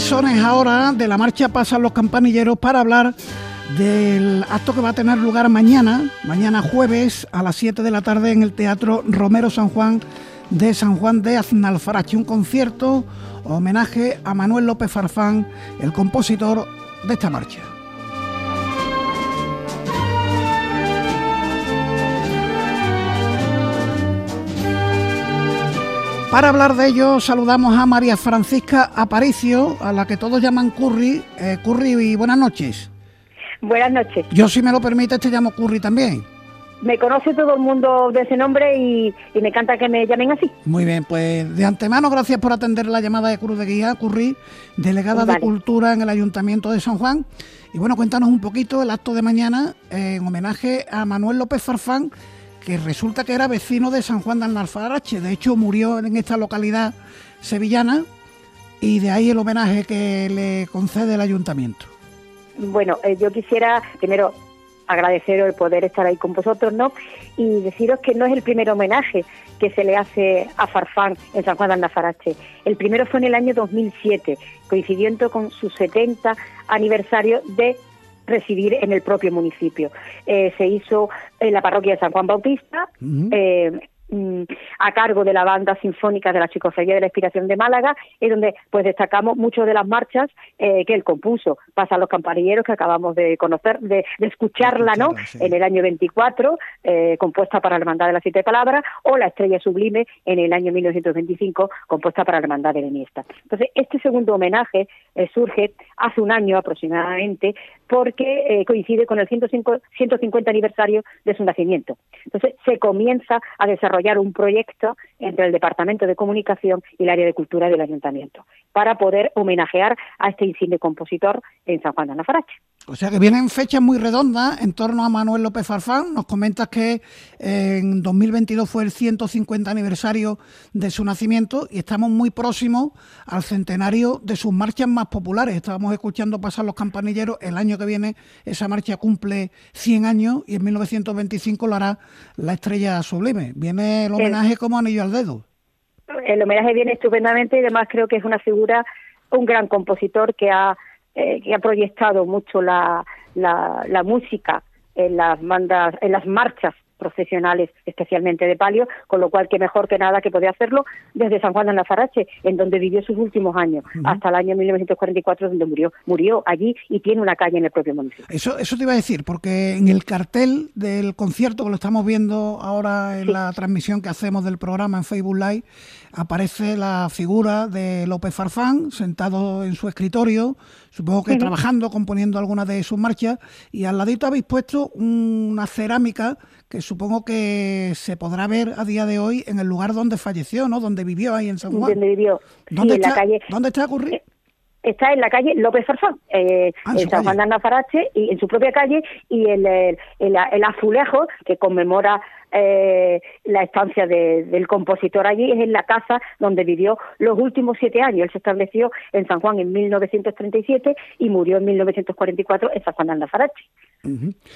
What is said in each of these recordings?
Son ahora de la marcha Pasan los Campanilleros para hablar del acto que va a tener lugar mañana, mañana jueves a las 7 de la tarde en el Teatro Romero San Juan de San Juan de Aznalfarache, un concierto homenaje a Manuel López Farfán, el compositor de esta marcha. Para hablar de ello, saludamos a María Francisca Aparicio, a la que todos llaman Curry. Eh, Curry, y buenas noches. Buenas noches. Yo, si me lo permite, te llamo Curry también. Me conoce todo el mundo de ese nombre y, me encanta que me llamen así. Muy bien, pues de antemano, gracias por atender la llamada de Cruz de Guía, Curry, delegada de Cultura en el Ayuntamiento de San Juan. Y bueno, cuéntanos un poquito el acto de mañana en homenaje a Manuel López Farfán que resulta que era vecino de San Juan de Alnalfarache. De hecho, murió en esta localidad sevillana y de ahí el homenaje que le concede el ayuntamiento. Bueno, eh, yo quisiera primero agradeceros el poder estar ahí con vosotros, ¿no? Y deciros que no es el primer homenaje que se le hace a Farfán en San Juan de Alnalfarache. El primero fue en el año 2007, coincidiendo con su 70 aniversario de residir en el propio municipio. Eh, se hizo en la parroquia de San Juan Bautista, Mm, a cargo de la banda sinfónica de la Chicoferia de la Inspiración de Málaga, y donde pues destacamos muchas de las marchas eh, que él compuso. Pasa los campanilleros que acabamos de conocer, de, escucharla, ¿no? En el año 24, eh, compuesta para la Hermandad de las Siete Palabras, o La Estrella Sublime en el año 1925, compuesta para la Hermandad de la Iniesta. Entonces, este segundo homenaje eh, surge hace un año aproximadamente, porque coincide con el 105, 150 aniversario de su nacimiento. Entonces, se comienza a desarrollar un proyecto entre el Departamento de Comunicación y el área de Cultura del Ayuntamiento para poder homenajear a este insigne compositor en San Juan de Anafarache. O sea que vienen fechas muy redondas en torno a Manuel López Farfán. Nos comentas que en 2022 fue el 150 aniversario de su nacimiento y estamos muy próximos al centenario de sus marchas más populares. Estábamos escuchando pasar los campanilleros. El año que viene esa marcha cumple 100 años y en 1925 lo hará la Estrella Sublime. Viene el homenaje como anillo al dedo el homenaje viene estupendamente y además creo que es una figura, un gran compositor que ha, eh, que ha proyectado mucho la, la, la música en las bandas, en las marchas profesionales, especialmente de palio, con lo cual que mejor que nada que podía hacerlo desde San Juan de Nazarache, en donde vivió sus últimos años, hasta el año 1944, donde murió. Murió allí y tiene una calle en el propio municipio. Eso, eso te iba a decir, porque en el cartel del concierto, que lo estamos viendo ahora en la transmisión que hacemos del programa en Facebook Live, aparece la figura de López Farfán sentado en su escritorio, supongo que trabajando, componiendo alguna de sus marchas, y al ladito habéis puesto una cerámica que supongo que se podrá ver a día de hoy en el lugar donde falleció, ¿no? Donde vivió ahí en San Juan. Donde vivió. ¿Dónde, está, calle... ¿Dónde está ocurrido? Está en la calle López Farfán, eh, ah, en, San Juan de Andafarache, y en su propia calle, y el, el, azulejo que conmemora eh, la estancia del compositor allí es en la casa donde vivió los últimos siete años. Él se estableció en San Juan en 1937 y murió en 1944 en San Juan de Andafarache.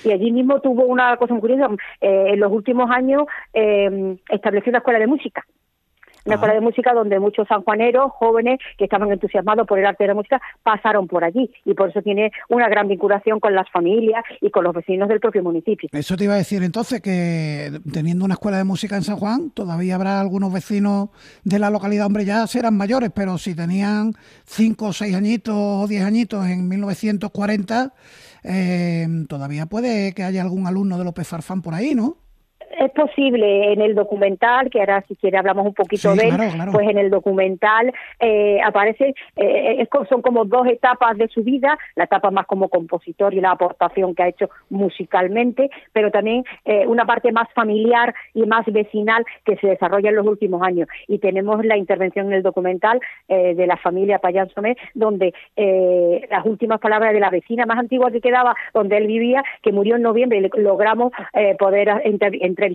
Y allí mismo tuvo una cosa muy curiosa, eh, en los últimos años eh, estableció una escuela de música una escuela de música donde muchos sanjuaneros, jóvenes que estaban entusiasmados por el arte de la música, pasaron por allí y por eso tiene una gran vinculación con las familias y con los vecinos del propio municipio. Eso te iba a decir entonces que teniendo una escuela de música en San Juan, todavía habrá algunos vecinos de la localidad, hombre, ya serán mayores, pero si tenían cinco o seis añitos o diez añitos en 1940, eh, todavía puede que haya algún alumno de López Farfán por ahí, ¿no? Es posible en el documental, que ahora si quiere hablamos un poquito de él, pues en el documental eh, aparece, eh, son como dos etapas de su vida, la etapa más como compositor y la aportación que ha hecho musicalmente, pero también eh, una parte más familiar y más vecinal que se desarrolla en los últimos años. Y tenemos la intervención en el documental de la familia Payán Somé, donde las últimas palabras de la vecina más antigua que quedaba, donde él vivía, que murió en noviembre, y logramos poder entrevistar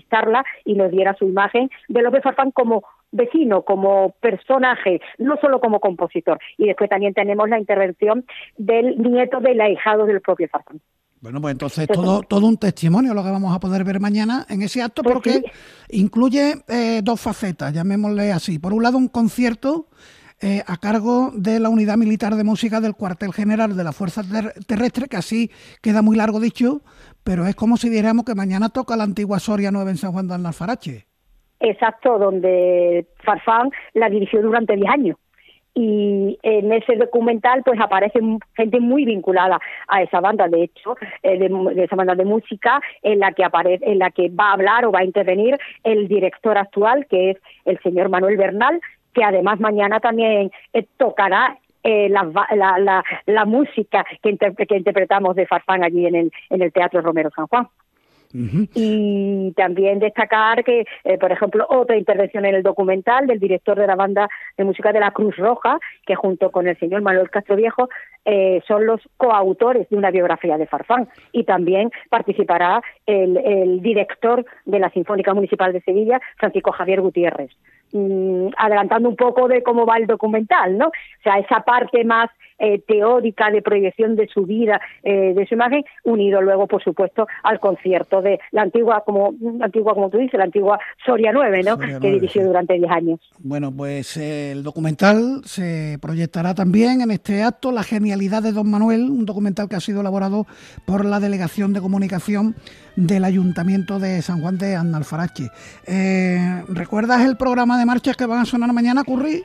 y nos diera su imagen de López Farfán como vecino, como personaje, no solo como compositor. Y después también tenemos la intervención del nieto del ahijado del propio Farfán. Bueno, pues entonces todo, todo un testimonio lo que vamos a poder ver mañana en ese acto pues porque incluye eh, dos facetas, llamémosle así. Por un lado, un concierto eh, a cargo de la Unidad Militar de Música del Cuartel General de la Fuerza Terrestre, que así queda muy largo dicho, pero es como si dijéramos que mañana toca la antigua Soria 9 en San Juan de Alfarache. Exacto, donde Farfán la dirigió durante 10 años y en ese documental pues aparece gente muy vinculada a esa banda de hecho eh, de, esa banda de música en la que aparece en la que va a hablar o va a intervenir el director actual que es el señor Manuel Bernal que además mañana también eh, tocará eh, la, la, la, música que, que interpretamos de Farfán allí en el, en el Teatro Romero San Juan. Y también destacar que, eh, por ejemplo, otra intervención en el documental del director de la banda de música de la Cruz Roja, que junto con el señor Manuel Castro Viejo eh, son los coautores de una biografía de Farfán. Y también participará el, el director de la Sinfónica Municipal de Sevilla, Francisco Javier Gutiérrez. Mm, adelantando un poco de cómo va el documental, ¿no? O sea, esa parte más eh, teórica de proyección de su vida, eh, de su imagen, unido luego, por supuesto, al concierto de la antigua, como antigua como tú dices, la antigua Soria 9, ¿no? que dirigió durante 10 años. Bueno, pues eh, el documental se proyectará también en este acto, La genialidad de Don Manuel, un documental que ha sido elaborado por la Delegación de Comunicación del Ayuntamiento de San Juan de Annalfarache. ¿Recuerdas el programa de marchas que van a sonar mañana, Curry?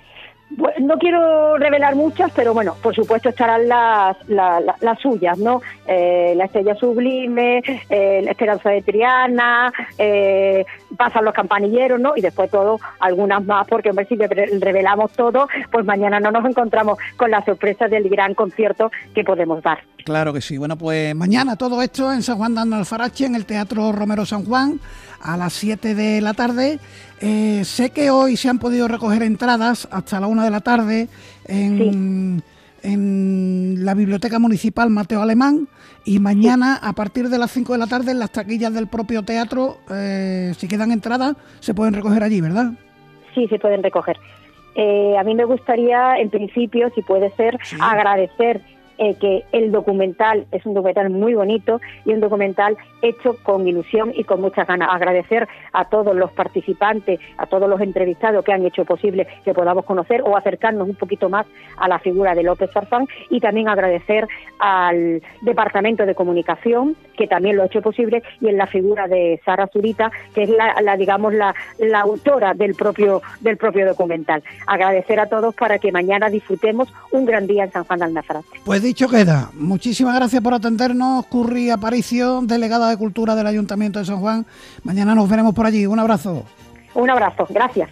No quiero revelar muchas, pero bueno, por supuesto estarán las, las, suyas, ¿no? Eh, la Estrella Sublime, eh, la Esperanza de Triana, eh, pasan los campanilleros, ¿no? Y después todo, algunas más, porque hombre, si revelamos todo, pues mañana no nos encontramos con la sorpresa del gran concierto que podemos dar. Claro que sí. Bueno, pues mañana todo esto en San Juan de Alfarache, en el Teatro Romero San Juan, a las 7 de la tarde. Eh, sé que hoy se han podido recoger entradas hasta la 1 de la tarde en, en la Biblioteca Municipal Mateo Alemán y mañana a partir de las 5 de la tarde en las taquillas del propio teatro, eh, si quedan entradas, se pueden recoger allí, ¿verdad? Sí, se pueden recoger. Eh, a mí me gustaría, en principio, si puede ser, agradecer eh, que el documental es un documental muy bonito y un documental hecho con ilusión y con muchas ganas. Agradecer a todos los participantes, a todos los entrevistados que han hecho posible que podamos conocer o acercarnos un poquito más a la figura de López Farfán y también agradecer al Departamento de Comunicación que también lo ha hecho posible y en la figura de Sara Zurita que es la, digamos la, autora del propio del propio documental. Agradecer a todos para que mañana disfrutemos un gran día en San Juan de Alnafrate. Pues dicho queda. Muchísimas gracias por atendernos, Curry Aparicio, delegada de Cultura del Ayuntamiento de San Juan. Mañana nos veremos por allí. Un abrazo. Un abrazo. Gracias.